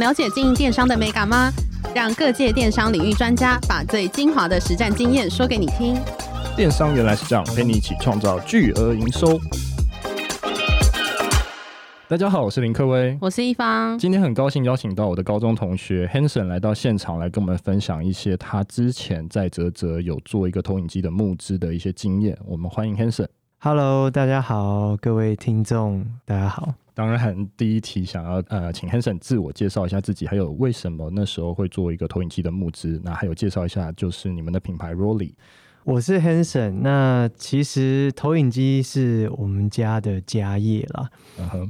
了解经营电商的美感吗？让各界电商领域专家把最精华的实战经验说给你听。电商原来是这样，陪你一起创造巨额营收。大家好，我是林克威，我是一方。今天很高兴邀请到我的高中同学 Hanson 来到现场，来跟我们分享一些他之前在泽泽有做一个投影机的募资的一些经验。我们欢迎 Hanson。Hello，大家好，各位听众，大家好。当然，第一题想要呃，请 Hanson 自我介绍一下自己，还有为什么那时候会做一个投影机的募资。那还有介绍一下，就是你们的品牌 Rolly。我是 Hanson，那其实投影机是我们家的家业啦。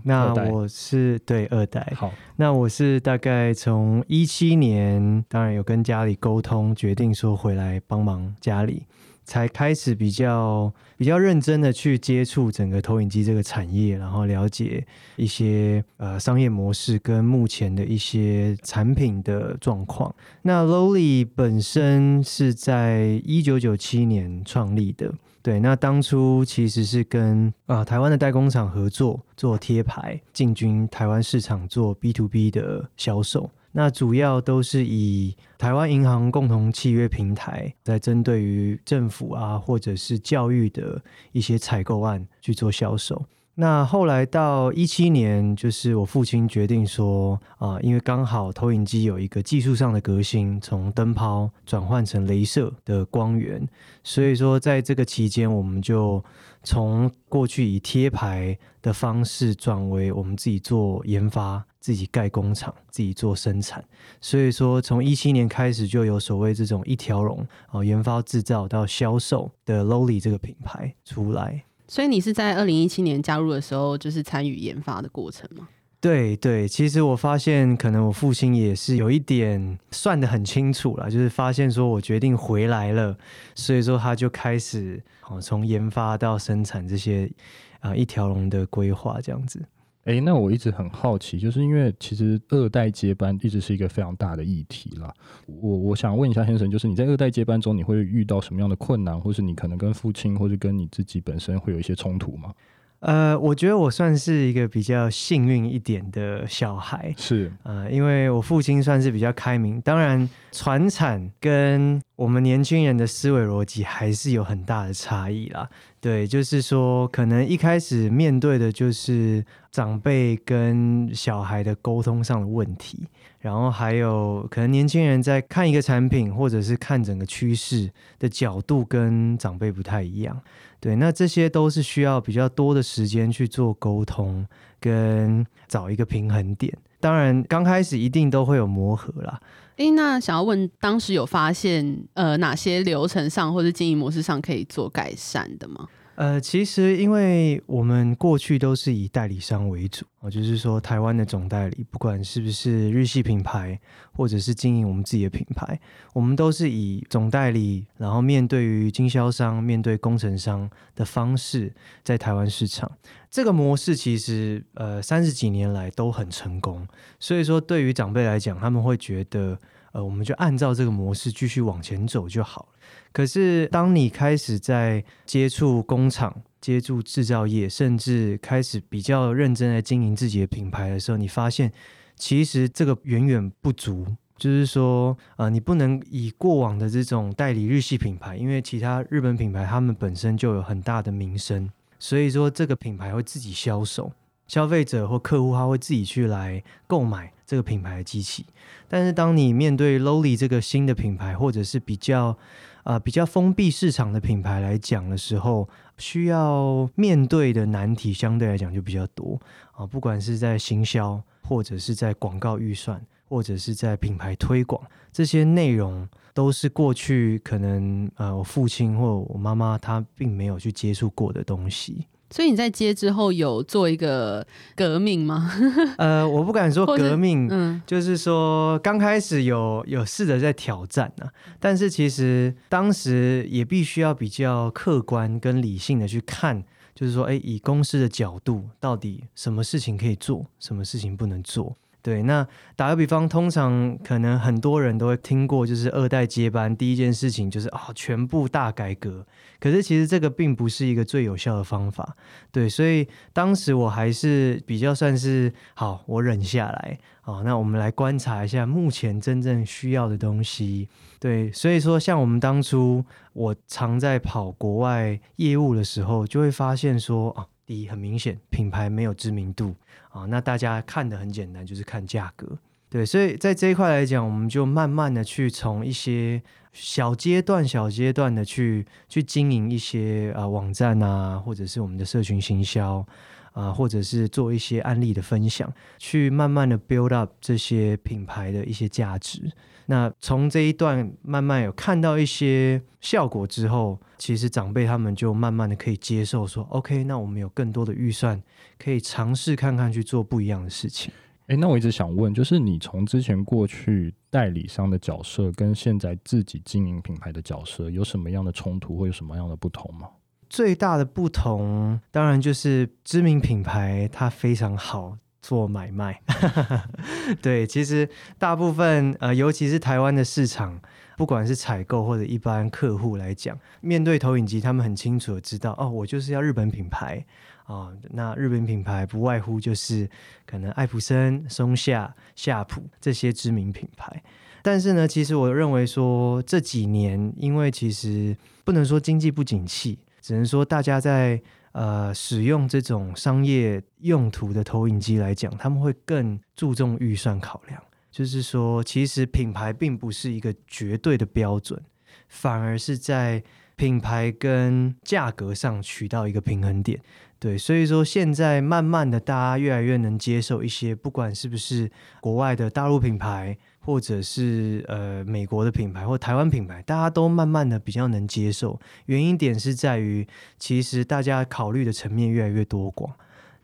那我是对二代。好，那我是大概从一七年，当然有跟家里沟通，决定说回来帮忙家里。才开始比较比较认真的去接触整个投影机这个产业，然后了解一些呃商业模式跟目前的一些产品的状况。那 Lolly 本身是在一九九七年创立的，对，那当初其实是跟啊、呃、台湾的代工厂合作做贴牌，进军台湾市场做 B to B 的销售。那主要都是以台湾银行共同契约平台，在针对于政府啊，或者是教育的一些采购案去做销售。那后来到一七年，就是我父亲决定说啊，因为刚好投影机有一个技术上的革新，从灯泡转换成镭射的光源，所以说在这个期间，我们就从过去以贴牌的方式转为我们自己做研发。自己盖工厂，自己做生产，所以说从一七年开始就有所谓这种一条龙哦，研发制造到销售的 Lowly 这个品牌出来。所以你是在二零一七年加入的时候，就是参与研发的过程吗？对对，其实我发现可能我父亲也是有一点算得很清楚了，就是发现说我决定回来了，所以说他就开始哦从研发到生产这些啊、一条龙的规划这样子。哎，那我一直很好奇，就是因为其实二代接班一直是一个非常大的议题啦。我我想问一下先生就是你在二代接班中，你会遇到什么样的困难，或是你可能跟父亲或者跟你自己本身会有一些冲突吗？呃，我觉得我算是一个比较幸运一点的小孩，是，呃，因为我父亲算是比较开明，当然传产跟我们年轻人的思维逻辑还是有很大的差异啦。对，就是说，可能一开始面对的就是长辈跟小孩的沟通上的问题，然后还有可能年轻人在看一个产品或者是看整个趋势的角度跟长辈不太一样。对，那这些都是需要比较多的时间去做沟通，跟找一个平衡点。当然，刚开始一定都会有磨合啦。诶，那想要问，当时有发现呃哪些流程上或者经营模式上可以做改善的吗？呃，其实因为我们过去都是以代理商为主啊，就是说台湾的总代理，不管是不是日系品牌，或者是经营我们自己的品牌，我们都是以总代理，然后面对于经销商、面对工程商的方式在台湾市场。这个模式其实呃三十几年来都很成功，所以说对于长辈来讲，他们会觉得呃我们就按照这个模式继续往前走就好了。可是，当你开始在接触工厂、接触制造业，甚至开始比较认真来经营自己的品牌的时候，你发现其实这个远远不足。就是说，呃，你不能以过往的这种代理日系品牌，因为其他日本品牌他们本身就有很大的名声，所以说这个品牌会自己销售，消费者或客户他会自己去来购买这个品牌的机器。但是，当你面对 Rolly 这个新的品牌，或者是比较啊、比较封闭市场的品牌来讲的时候，需要面对的难题相对来讲就比较多啊。不管是在行销，或者是在广告预算，或者是在品牌推广，这些内容都是过去可能呃我父亲或我妈妈他并没有去接触过的东西。所以你在接之后有做一个革命吗？呃，我不敢说革命，嗯，就是说刚开始有有试着在挑战呢、啊，但是其实当时也必须要比较客观跟理性的去看，就是说，哎，以公司的角度，到底什么事情可以做，什么事情不能做。对，那打个比方，通常可能很多人都会听过，就是二代接班第一件事情就是啊、全部大改革。可是其实这个并不是一个最有效的方法。对，所以当时我还是比较算是好，我忍下来。好，那我们来观察一下目前真正需要的东西。对，所以说像我们当初我常在跑国外业务的时候，就会发现说啊，第一很明显品牌没有知名度。啊，那大家看的很简单，就是看价格，对，所以在这一块来讲，我们就慢慢的去从一些小阶段、小阶段的去去经营一些啊网站啊，或者是我们的社群行销啊，或者是做一些案例的分享，去慢慢的 build up 这些品牌的一些价值。那从这一段慢慢有看到一些效果之后，其实长辈他们就慢慢的可以接受说，OK，那我们有更多的预算，可以尝试看看去做不一样的事情。诶，那我一直想问，就是你从之前过去代理商的角色，跟现在自己经营品牌的角色，有什么样的冲突，或有什么样的不同吗？最大的不同，当然就是知名品牌它非常好。做买卖，对，其实大部分呃，尤其是台湾的市场，不管是采购或者一般客户来讲，面对投影机，他们很清楚的知道，哦，我就是要日本品牌啊，那日本品牌不外乎就是可能艾普森、松下、夏普这些知名品牌。但是呢，其实我认为说这几年，因为其实不能说经济不景气，只能说大家在。呃，使用这种商业用途的投影机来讲，他们会更注重预算考量。就是说，其实品牌并不是一个绝对的标准，反而是在品牌跟价格上取到一个平衡点。对，所以说现在慢慢的，大家越来越能接受一些，不管是不是国外的大陆品牌。或者是呃美国的品牌或台湾品牌，大家都慢慢的比较能接受。原因点是在于，其实大家考虑的层面越来越多广。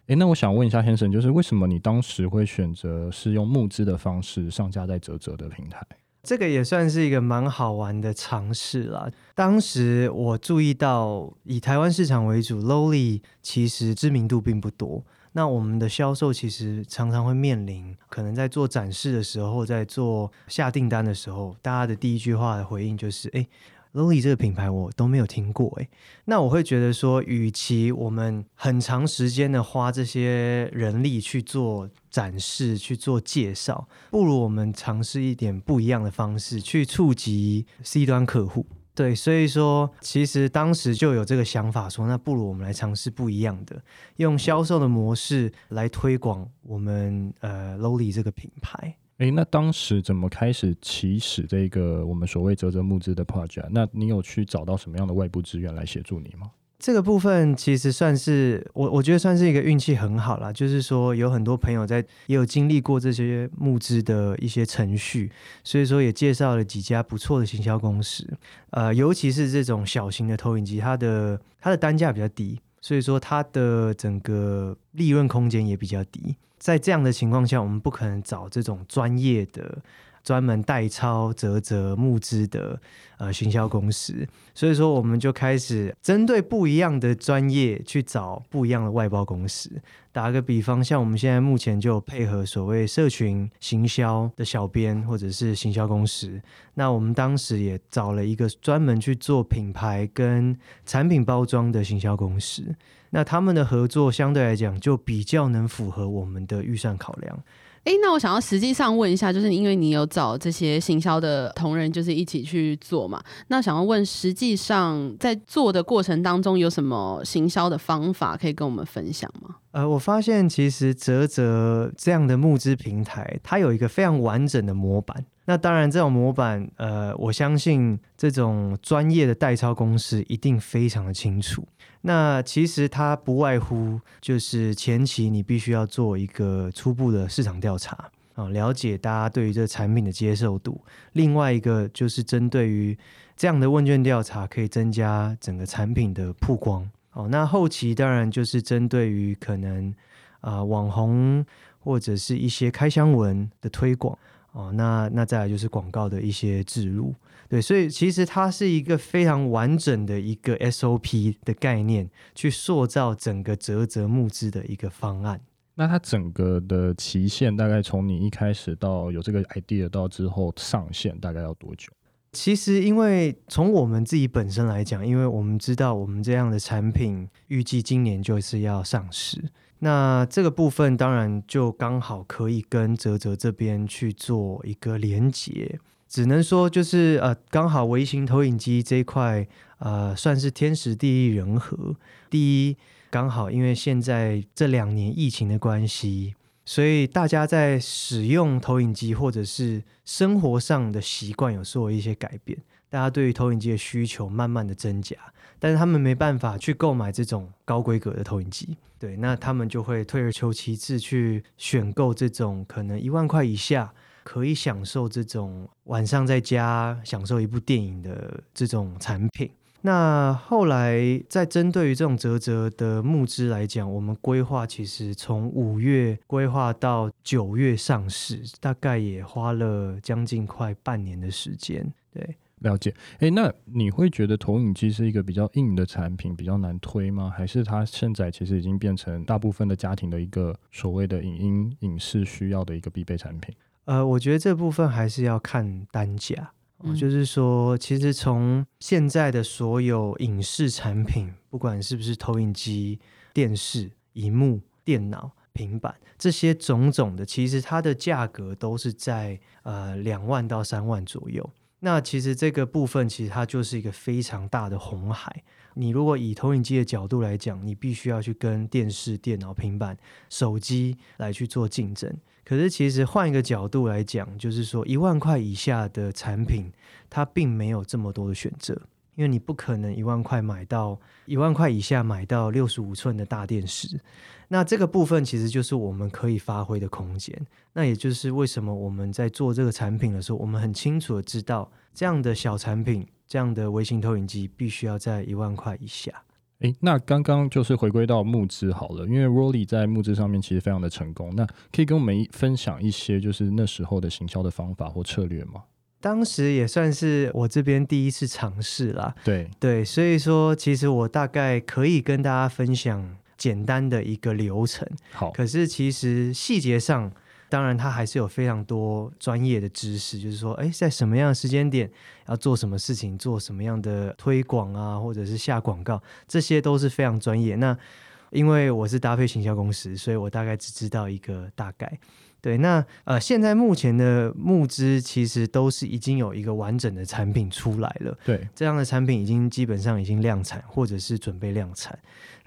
诶，那我想问一下 Hanson，就是为什么你当时会选择是用募资的方式上架在泽泽的平台？这个也算是一个蛮好玩的尝试啦。当时我注意到，以台湾市场为主，Lowly 其实知名度并不多。那我们的销售其实常常会面临，可能在做展示的时候，在做下订单的时候，大家的第一句话的回应就是：“哎，Lowly 这个品牌我都没有听过。”哎，那我会觉得说，与其我们很长时间的花这些人力去做展示、去做介绍，不如我们尝试一点不一样的方式，去触及 C 端客户。对，所以说其实当时就有这个想法说，那不如我们来尝试不一样的，用销售的模式来推广我们呃 Lowly 这个品牌。诶，那当时怎么开始起始这个我们所谓泽泽募资的 project？那你有去找到什么样的外部资源来协助你吗？这个部分其实算是我，我觉得算是一个运气很好啦。就是说有很多朋友在也有经历过这些募资的一些程序，所以说也介绍了几家不错的行销公司。呃，尤其是这种小型的投影机，它的它的单价比较低，所以说它的整个利润空间也比较低。在这样的情况下，我们不可能找这种专业的。专门代操泽泽募资的呃行销公司，所以说我们就开始针对不一样的专业去找不一样的外包公司。打个比方，像我们现在目前就配合所谓社群行销的小编或者是行销公司。那我们当时也找了一个专门去做品牌跟产品包装的行销公司。那他们的合作相对来讲就比较能符合我们的预算考量。哎，那我想要实际上问一下，就是因为你有找这些行销的同仁，就是一起去做嘛？那想要问，实际上在做的过程当中，有什么行销的方法可以跟我们分享吗？呃，我发现其实泽泽这样的募资平台，它有一个非常完整的模板。那当然，这种模板，呃，我相信这种专业的代抄公司一定非常的清楚。那其实它不外乎就是前期你必须要做一个初步的市场调查啊，了解大家对于这产品的接受度。另外一个就是针对于这样的问卷调查，可以增加整个产品的曝光。哦，那后期当然就是针对于可能啊、网红或者是一些开箱文的推广。哦，那那再来就是广告的一些植入，对，所以其实它是一个非常完整的一个 SOP 的概念，去塑造整个泽泽募资的一个方案。那它整个的期限大概从你一开始到有这个 idea 到之后上线，大概要多久？其实，因为从我们自己本身来讲，因为我们知道我们这样的产品预计今年就是要上市，那这个部分当然就刚好可以跟泽泽这边去做一个连接。只能说就是呃，刚好微型投影机这一块呃，算是天时地利人和。第一。刚好，因为现在这两年疫情的关系，所以大家在使用投影机或者是生活上的习惯有做一些改变。大家对于投影机的需求慢慢的增加，但是他们没办法去购买这种高规格的投影机，对，那他们就会退而求其次去选购这种可能一万块以下可以享受这种晚上在家享受一部电影的这种产品。那后来，在针对于这种啧啧的募资来讲，我们规划其实从五月规划到九月上市，大概也花了将近快半年的时间。对，了解。诶，那你会觉得投影机是一个比较硬的产品，比较难推吗？还是它现在其实已经变成大部分的家庭的一个所谓的影音影视需要的一个必备产品？呃，我觉得这部分还是要看单价。嗯，就是说，其实从现在的所有影视产品，不管是不是投影机、电视、荧幕、电脑、平板这些种种的，其实它的价格都是在呃两万到三万左右。那其实这个部分，其实它就是一个非常大的红海。你如果以投影机的角度来讲，你必须要去跟电视、电脑、平板、手机来去做竞争。可是其实换一个角度来讲，就是说一万块以下的产品，它并没有这么多的选择，因为你不可能一万块买到一万块以下买到六十五寸的大电视。那这个部分其实就是我们可以发挥的空间。那也就是为什么我们在做这个产品的时候，我们很清楚的知道这样的小产品。这样的微型投影机必须要在一万块以下。诶，那刚刚就是回归到募资好了，因为 Rolly 在募资上面其实非常的成功。那可以跟我们分享一些就是那时候的行销的方法或策略吗？当时也算是我这边第一次尝试啦。对对，所以说其实我大概可以跟大家分享简单的一个流程。好，可是其实细节上。当然，他还是有非常多专业的知识，就是说，哎，在什么样的时间点要做什么事情，做什么样的推广啊，或者是下广告，这些都是非常专业。那因为我是搭配行销公司，所以我大概只知道一个大概。对，那呃，现在目前的募资其实都是已经有一个完整的产品出来了。对，这样的产品已经基本上已经量产，或者是准备量产。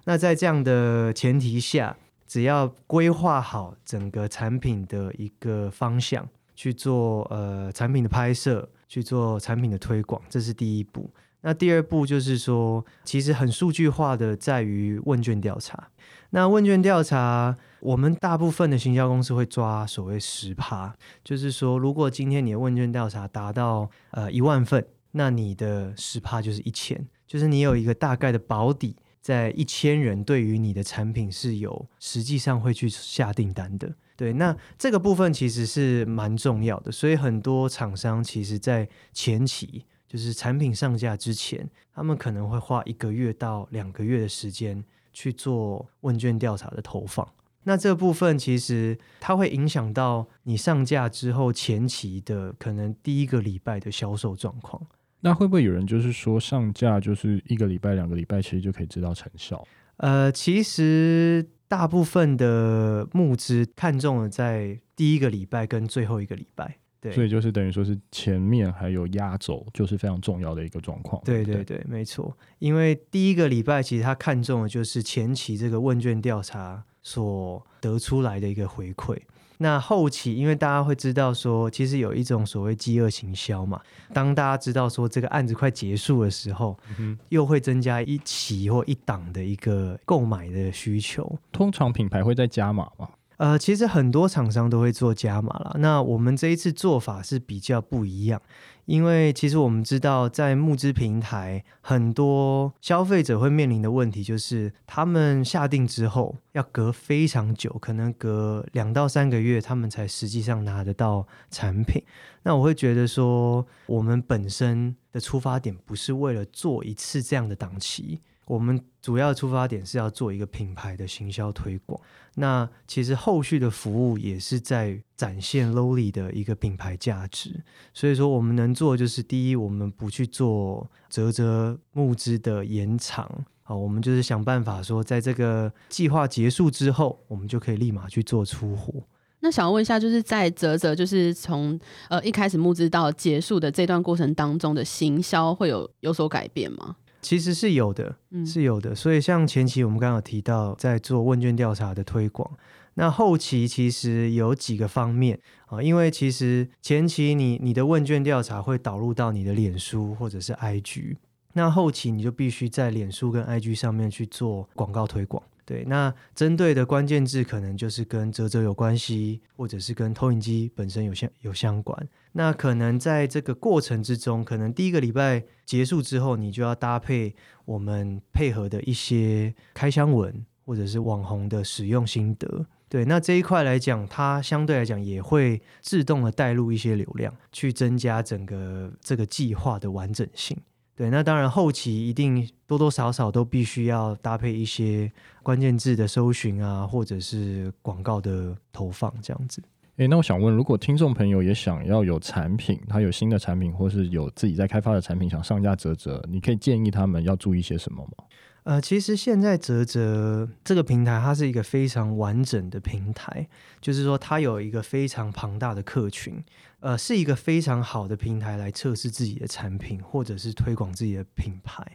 那在这样的前提下。只要规划好整个产品的一个方向，去做呃产品的拍摄，去做产品的推广，这是第一步。那第二步就是说，其实很数据化的在于问卷调查。那问卷调查，我们大部分的行销公司会抓所谓十趴，就是说，如果今天你的问卷调查达到呃一万份，那你的十趴就是一千，就是你有一个大概的保底。在一千人对于你的产品是有实际上会去下订单的，对，那这个部分其实是蛮重要的，所以很多厂商其实在前期就是产品上架之前，他们可能会花一个月到两个月的时间去做问卷调查的投放，那这部分其实它会影响到你上架之后前期的可能第一个礼拜的销售状况。那会不会有人就是说上架就是一个礼拜、两个礼拜，其实就可以知道成效？呃，其实大部分的募资看中了在第一个礼拜跟最后一个礼拜，对，所以就是等于说是前面还有压轴，就是非常重要的一个状况。对对对，没错，因为第一个礼拜其实他看中的就是前期这个问卷调查所得出来的一个回馈。那后期，因为大家会知道说，其实有一种所谓饥饿行销嘛。当大家知道说这个案子快结束的时候，嗯，又会增加一期或一档的一个购买的需求。通常品牌会再加码吗？呃，其实很多厂商都会做加码啦。那我们这一次做法是比较不一样。因为其实我们知道，在募资平台，很多消费者会面临的问题就是，他们下定之后要隔非常久，可能隔两到三个月，他们才实际上拿得到产品。那我会觉得说，我们本身的出发点不是为了做一次这样的档期，我们主要的出发点是要做一个品牌的行销推广。那其实后续的服务也是在展现 Lowly 的一个品牌价值。所以说，我们能做就是第一，我们不去做啧啧募资的延长。好，我们就是想办法说，在这个计划结束之后，我们就可以立马去做出货。那想要问一下，就是在啧啧，就是从呃一开始募资到结束的这段过程当中的行销会有有所改变吗？其实是有的，是有的。所以像前期我们刚刚有提到，在做问卷调查的推广，那后期其实有几个方面啊，因为其实前期你你的问卷调查会导入到你的脸书或者是 IG，那后期你就必须在脸书跟 IG 上面去做广告推广。对，那针对的关键字可能就是跟泽泽有关系，或者是跟投影机本身有相有相关。那可能在这个过程之中，可能第一个礼拜结束之后，你就要搭配我们配合的一些开箱文，或者是网红的使用心得。对，那这一块来讲，它相对来讲也会自动的带入一些流量，去增加整个这个计划的完整性。对，那当然后期一定多多少少都必须要搭配一些关键字的搜寻啊，或者是广告的投放这样子。诶，那我想问，如果听众朋友也想要有产品，他有新的产品，或是有自己在开发的产品想上架泽泽，你可以建议他们要注意些什么吗？呃，其实现在泽泽这个平台，它是一个非常完整的平台，就是说它有一个非常庞大的客群，呃，是一个非常好的平台来测试自己的产品，或者是推广自己的品牌。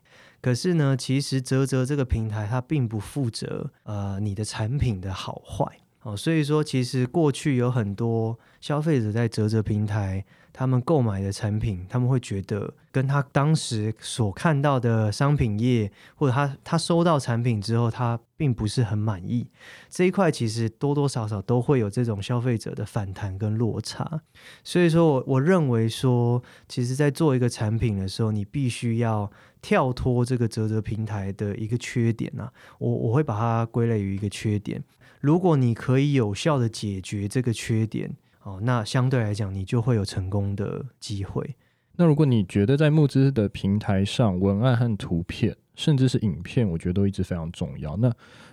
可是呢，其实泽泽这个平台它并不负责呃你的产品的好坏哦，所以说其实过去有很多消费者在折折平台。他们购买的产品，他们会觉得跟他当时所看到的商品页，或者他他收到产品之后，他并不是很满意。这一块其实多多少少都会有这种消费者的反弹跟落差。所以说我我认为说，其实在做一个产品的时候，你必须要跳脱这个泽泽平台的一个缺点啊，我我会把它归类于一个缺点。如果你可以有效的解决这个缺点。哦，那相对来讲，你就会有成功的机会。那如果你觉得在募资的平台上，文案和图片，甚至是影片，我觉得都一直非常重要。那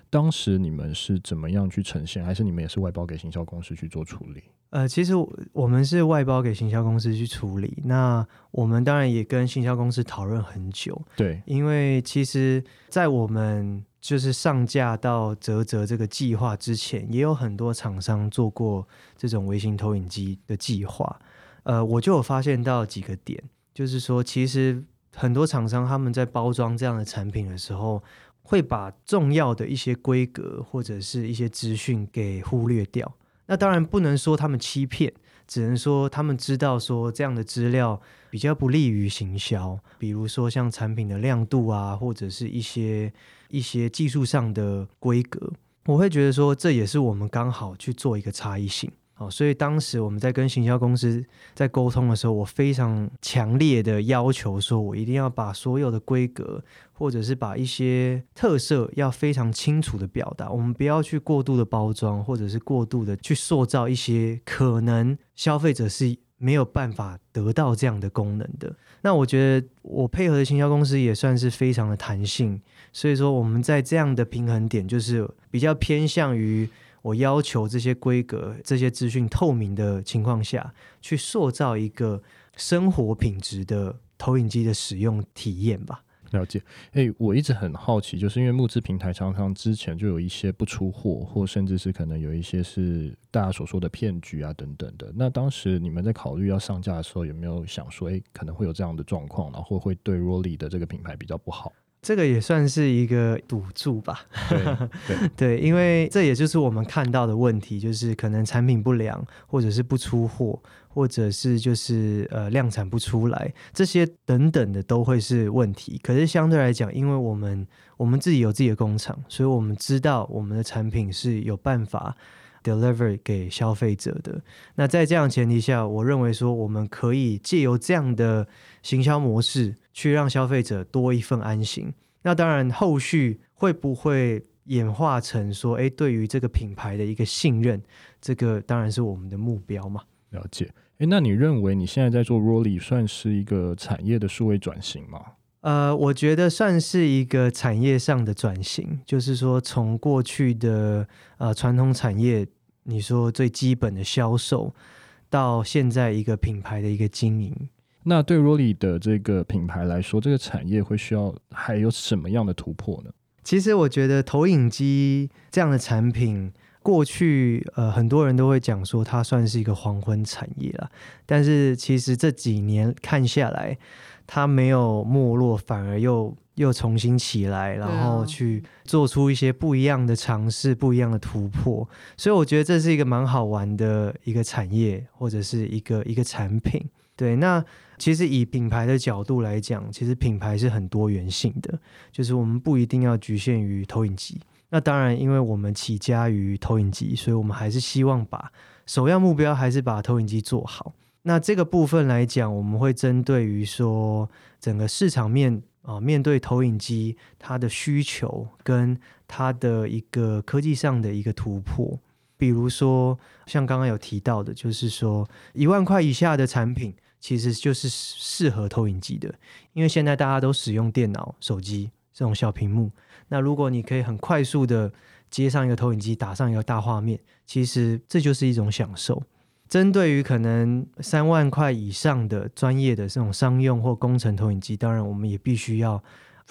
当时你们是怎么样去呈现？还是你们也是外包给行销公司去做处理？呃，其实我们是外包给行销公司去处理。那我们当然也跟行销公司讨论很久。对，因为其实，在我们就是上架到泽泽这个计划之前，也有很多厂商做过这种微型投影机的计划。呃，我就有发现到几个点，就是说，其实很多厂商他们在包装这样的产品的时候，会把重要的一些规格或者是一些资讯给忽略掉。那当然不能说他们欺骗，只能说他们知道说这样的资料比较不利于行销，比如说像产品的亮度啊，或者是一些。一些技术上的规格，我会觉得说，这也是我们刚好去做一个差异性。好，所以当时我们在跟行销公司在沟通的时候，我非常强烈的要求说，我一定要把所有的规格，或者是把一些特色要非常清楚的表达，我们不要去过度的包装，或者是过度的去塑造一些可能消费者是。没有办法得到这样的功能的，那我觉得我配合的行销公司也算是非常的弹性，所以说我们在这样的平衡点，就是比较偏向于我要求这些规格、这些资讯透明的情况下去塑造一个生活品质的投影机的使用体验吧。了解，哎、欸，我一直很好奇，就是因为募资平台常常之前就有一些不出货，或甚至是可能有一些是大家所说的骗局啊等等的。那当时你们在考虑要上架的时候，有没有想说，哎、欸，可能会有这样的状况，然后会对 Rolly 的这个品牌比较不好？这个也算是一个赌注吧。对 因为这也就是我们看到的问题，就是可能产品不良，或者是不出货。或者是就是呃量产不出来，这些等等的都会是问题。可是相对来讲，因为我们我们自己有自己的工厂，所以我们知道我们的产品是有办法 deliver 给消费者的。那在这样前提下，我认为说我们可以借由这样的行销模式，去让消费者多一份安心。那当然，后续会不会演化成说，诶，对于这个品牌的一个信任，这个当然是我们的目标嘛。了解，诶，那你认为你现在在做 Rolly 算是一个产业的数位转型吗？呃，我觉得算是一个产业上的转型，就是说从过去的呃传统产业，你说最基本的销售，到现在一个品牌的一个经营。那对 Rolly 的这个品牌来说，这个产业会需要还有什么样的突破呢？其实我觉得投影机这样的产品，过去呃很多人都会讲说它算是一个黄昏产业了，但是其实这几年看下来，它没有没落，反而又又重新起来，然后去做出一些不一样的尝试、不一样的突破。所以我觉得这是一个蛮好玩的一个产业，或者是一个一个产品。对，那其实以品牌的角度来讲，其实品牌是很多元性的，就是我们不一定要局限于投影机。那当然，因为我们起家于投影机，所以我们还是希望把首要目标还是把投影机做好。那这个部分来讲，我们会针对于说整个市场面啊，面对投影机它的需求跟它的一个科技上的一个突破。比如说，像刚刚有提到的，就是说一万块以下的产品，其实就是适合投影机的，因为现在大家都使用电脑、手机这种小屏幕。那如果你可以很快速的接上一个投影机，打上一个大画面，其实这就是一种享受。针对于可能三万块以上的专业的这种商用或工程投影机，当然我们也必须要。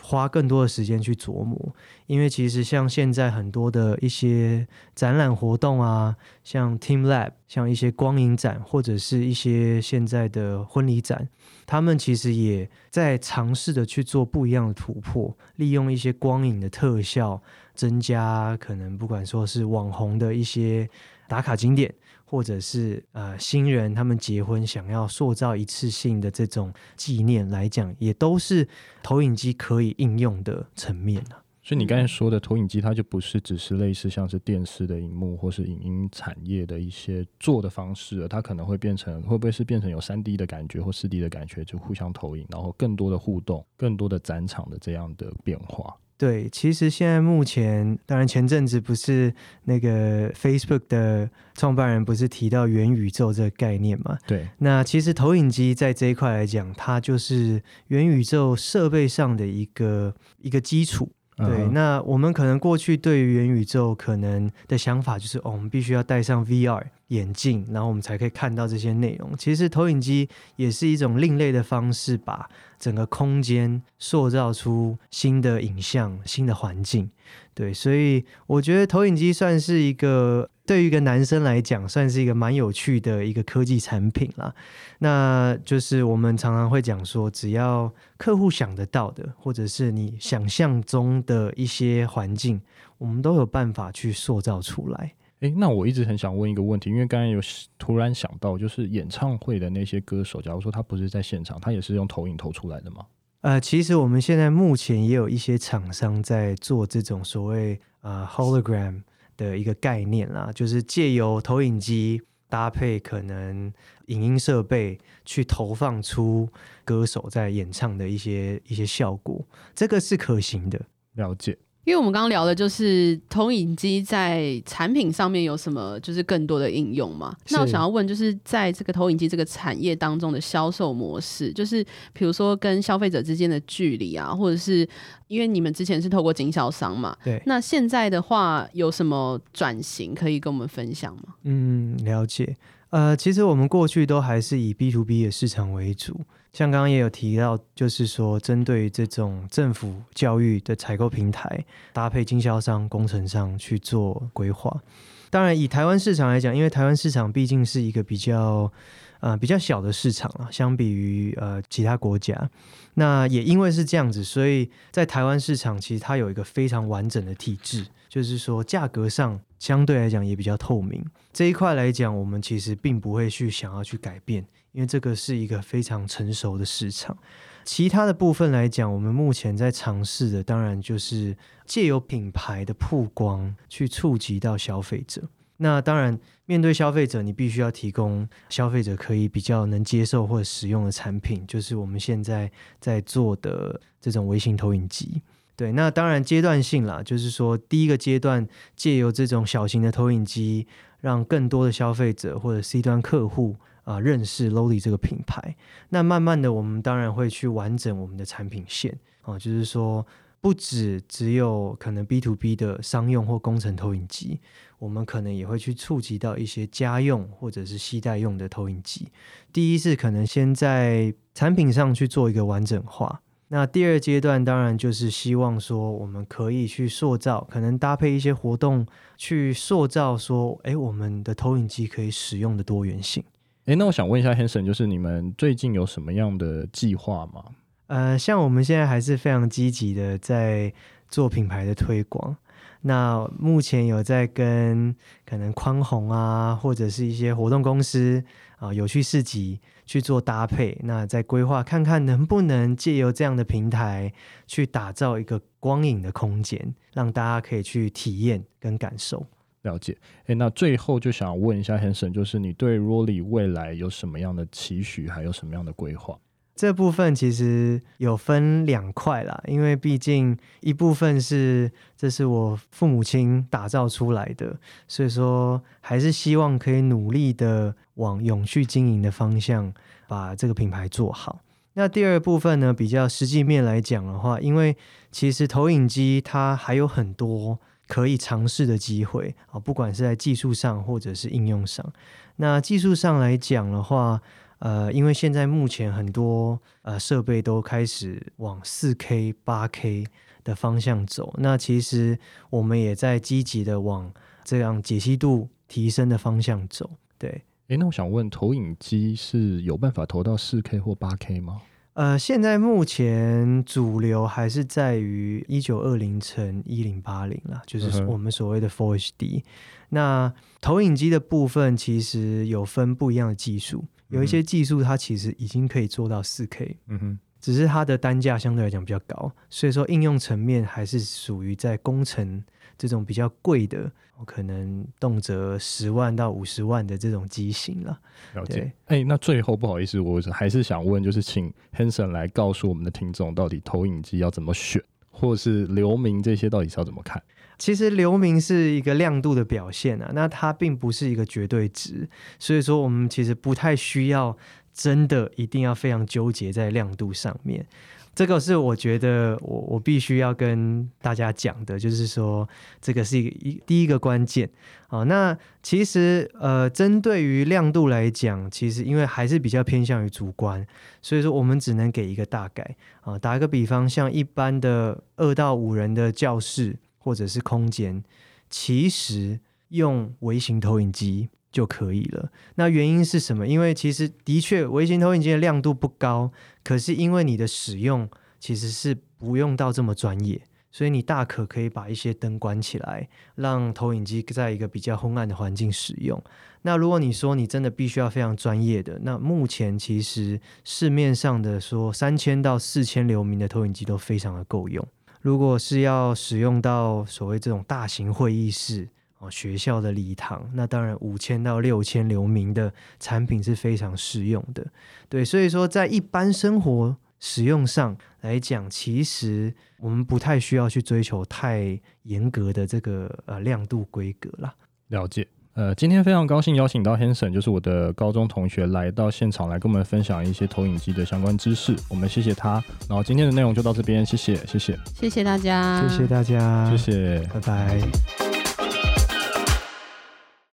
花更多的时间去琢磨，因为其实像现在很多的一些展览活动啊，像 teamLab，像一些光影展，或者是一些现在的婚礼展，他们其实也在尝试的去做不一样的突破，利用一些光影的特效，增加可能不管说是网红的一些打卡景点。或者是呃新人他们结婚想要塑造一次性的这种纪念来讲，也都是投影机可以应用的层面啊。所以你刚才说的投影机，它就不是只是类似像是电视的荧幕或是影音产业的一些做的方式，它可能会变成会不会是变成有三 D 的感觉或四 D 的感觉，就互相投影，然后更多的互动，更多的展场的这样的变化。对，其实现在目前，当然前阵子不是那个 Facebook 的创办人不是提到元宇宙这个概念嘛？对，那其实投影机在这一块来讲，它就是元宇宙设备上的一个一个基础。对，那我们可能过去对于元宇宙可能的想法就是，哦，我们必须要戴上 VR 眼镜，然后我们才可以看到这些内容。其实投影机也是一种另类的方式，把整个空间塑造出新的影像、新的环境。对，所以我觉得投影机算是一个。对于一个男生来讲，算是一个蛮有趣的一个科技产品啦。那就是我们常常会讲说，只要客户想得到的，或者是你想象中的一些环境，我们都有办法去塑造出来。诶，那我一直很想问一个问题，因为刚才有突然想到，就是演唱会的那些歌手，假如说他不是在现场，他也是用投影投出来的吗？呃，其实我们现在目前也有一些厂商在做这种所谓呃 hologram。的一个概念啦，就是借由投影机搭配可能影音设备去投放出歌手在演唱的一些一些效果，这个是可行的。了解。因为我们刚刚聊的就是投影机在产品上面有什么就是更多的应用嘛？那我想要问，就是在这个投影机这个产业当中的销售模式，就是比如说跟消费者之间的距离啊，或者是因为你们之前是透过经销商嘛？对。那现在的话有什么转型可以跟我们分享吗？嗯，了解。呃，其实我们过去都还是以 B to B 的市场为主。像刚刚也有提到，就是说针对这种政府教育的采购平台，搭配经销商、工程商去做规划。当然，以台湾市场来讲，因为台湾市场毕竟是一个比较呃比较小的市场啊，相比于呃其他国家。那也因为是这样子，所以在台湾市场其实它有一个非常完整的体制，就是说价格上相对来讲也比较透明。这一块来讲，我们其实并不会去想要去改变。因为这个是一个非常成熟的市场，其他的部分来讲，我们目前在尝试的，当然就是借由品牌的曝光去触及到消费者。那当然，面对消费者，你必须要提供消费者可以比较能接受或使用的产品，就是我们现在在做的这种微型投影机。对，那当然阶段性啦，就是说第一个阶段借由这种小型的投影机，让更多的消费者或者 C 端客户。啊、认识 Lowly 这个品牌。那慢慢的，我们当然会去完整我们的产品线啊、就是说不止只有可能 B to B 的商用或工程投影机，我们可能也会去触及到一些家用或者是携带用的投影机。第一是可能先在产品上去做一个完整化。那第二阶段当然就是希望说，我们可以去塑造，可能搭配一些活动去塑造说，哎，我们的投影机可以使用的多元性。哎，那我想问一下 Hanson，就是你们最近有什么样的计划吗？呃，像我们现在还是非常积极的在做品牌的推广。那目前有在跟可能宽宏啊，或者是一些活动公司啊，有趣市集。去做搭配，那再规划看看能不能借由这样的平台去打造一个光影的空间，让大家可以去体验跟感受。了解，诶，那最后就想问一下 Hanson，就是你对 Rolly 未来有什么样的期许，还有什么样的规划？这部分其实有分两块啦，因为毕竟一部分是这是我父母亲打造出来的，所以说还是希望可以努力的往永续经营的方向把这个品牌做好。那第二部分呢，比较实际面来讲的话，因为其实投影机它还有很多可以尝试的机会啊，不管是在技术上或者是应用上。那技术上来讲的话，呃，因为现在目前很多呃设备都开始往四 K、八 K 的方向走，那其实我们也在积极的往这样解析度提升的方向走。对，诶，那我想问，投影机是有办法投到四 K 或八 K 吗？呃，现在目前主流还是在于一九二零乘一零八零啦，就是我们所谓的 Full HD。那投影机的部分其实有分不一样的技术。有一些技术，它其实已经可以做到四 K，嗯哼，只是它的单价相对来讲比较高，所以说应用层面还是属于在工程这种比较贵的，可能动辄十万到五十万的这种机型了。了解。哎、欸，那最后不好意思，我还是想问，就是请 Hanson 来告诉我们的听众，到底投影机要怎么选，或是流明这些到底是要怎么看？其实流明是一个亮度的表现啊，那它并不是一个绝对值，所以说我们其实不太需要真的一定要非常纠结在亮度上面。这个是我觉得我我必须要跟大家讲的，就是说这个是一一第一个关键啊。那其实呃，针对于亮度来讲，其实因为还是比较偏向于主观，所以说我们只能给一个大概啊。打个比方，像一般的二到五人的教室。或者是空间，其实用微型投影机就可以了。那原因是什么？因为其实的确微型投影机的亮度不高，可是因为你的使用其实是不用到这么专业，所以你大可可以把一些灯关起来，让投影机在一个比较昏暗的环境使用。那如果你说你真的必须要非常专业的，那目前其实市面上的说三千到四千流明的投影机都非常的够用。如果是要使用到所谓这种大型会议室哦，学校的礼堂，那当然五千到六千流明的产品是非常适用的。对，所以说在一般生活使用上来讲，其实我们不太需要去追求太严格的这个呃亮度规格啦。了解。呃，今天非常高兴邀请到 Hanson，就是我的高中同学，来到现场来跟我们分享一些投影机的相关知识。我们谢谢他，然后今天的内容就到这边，谢谢，谢谢，谢谢大家，谢谢大家，谢谢，拜拜。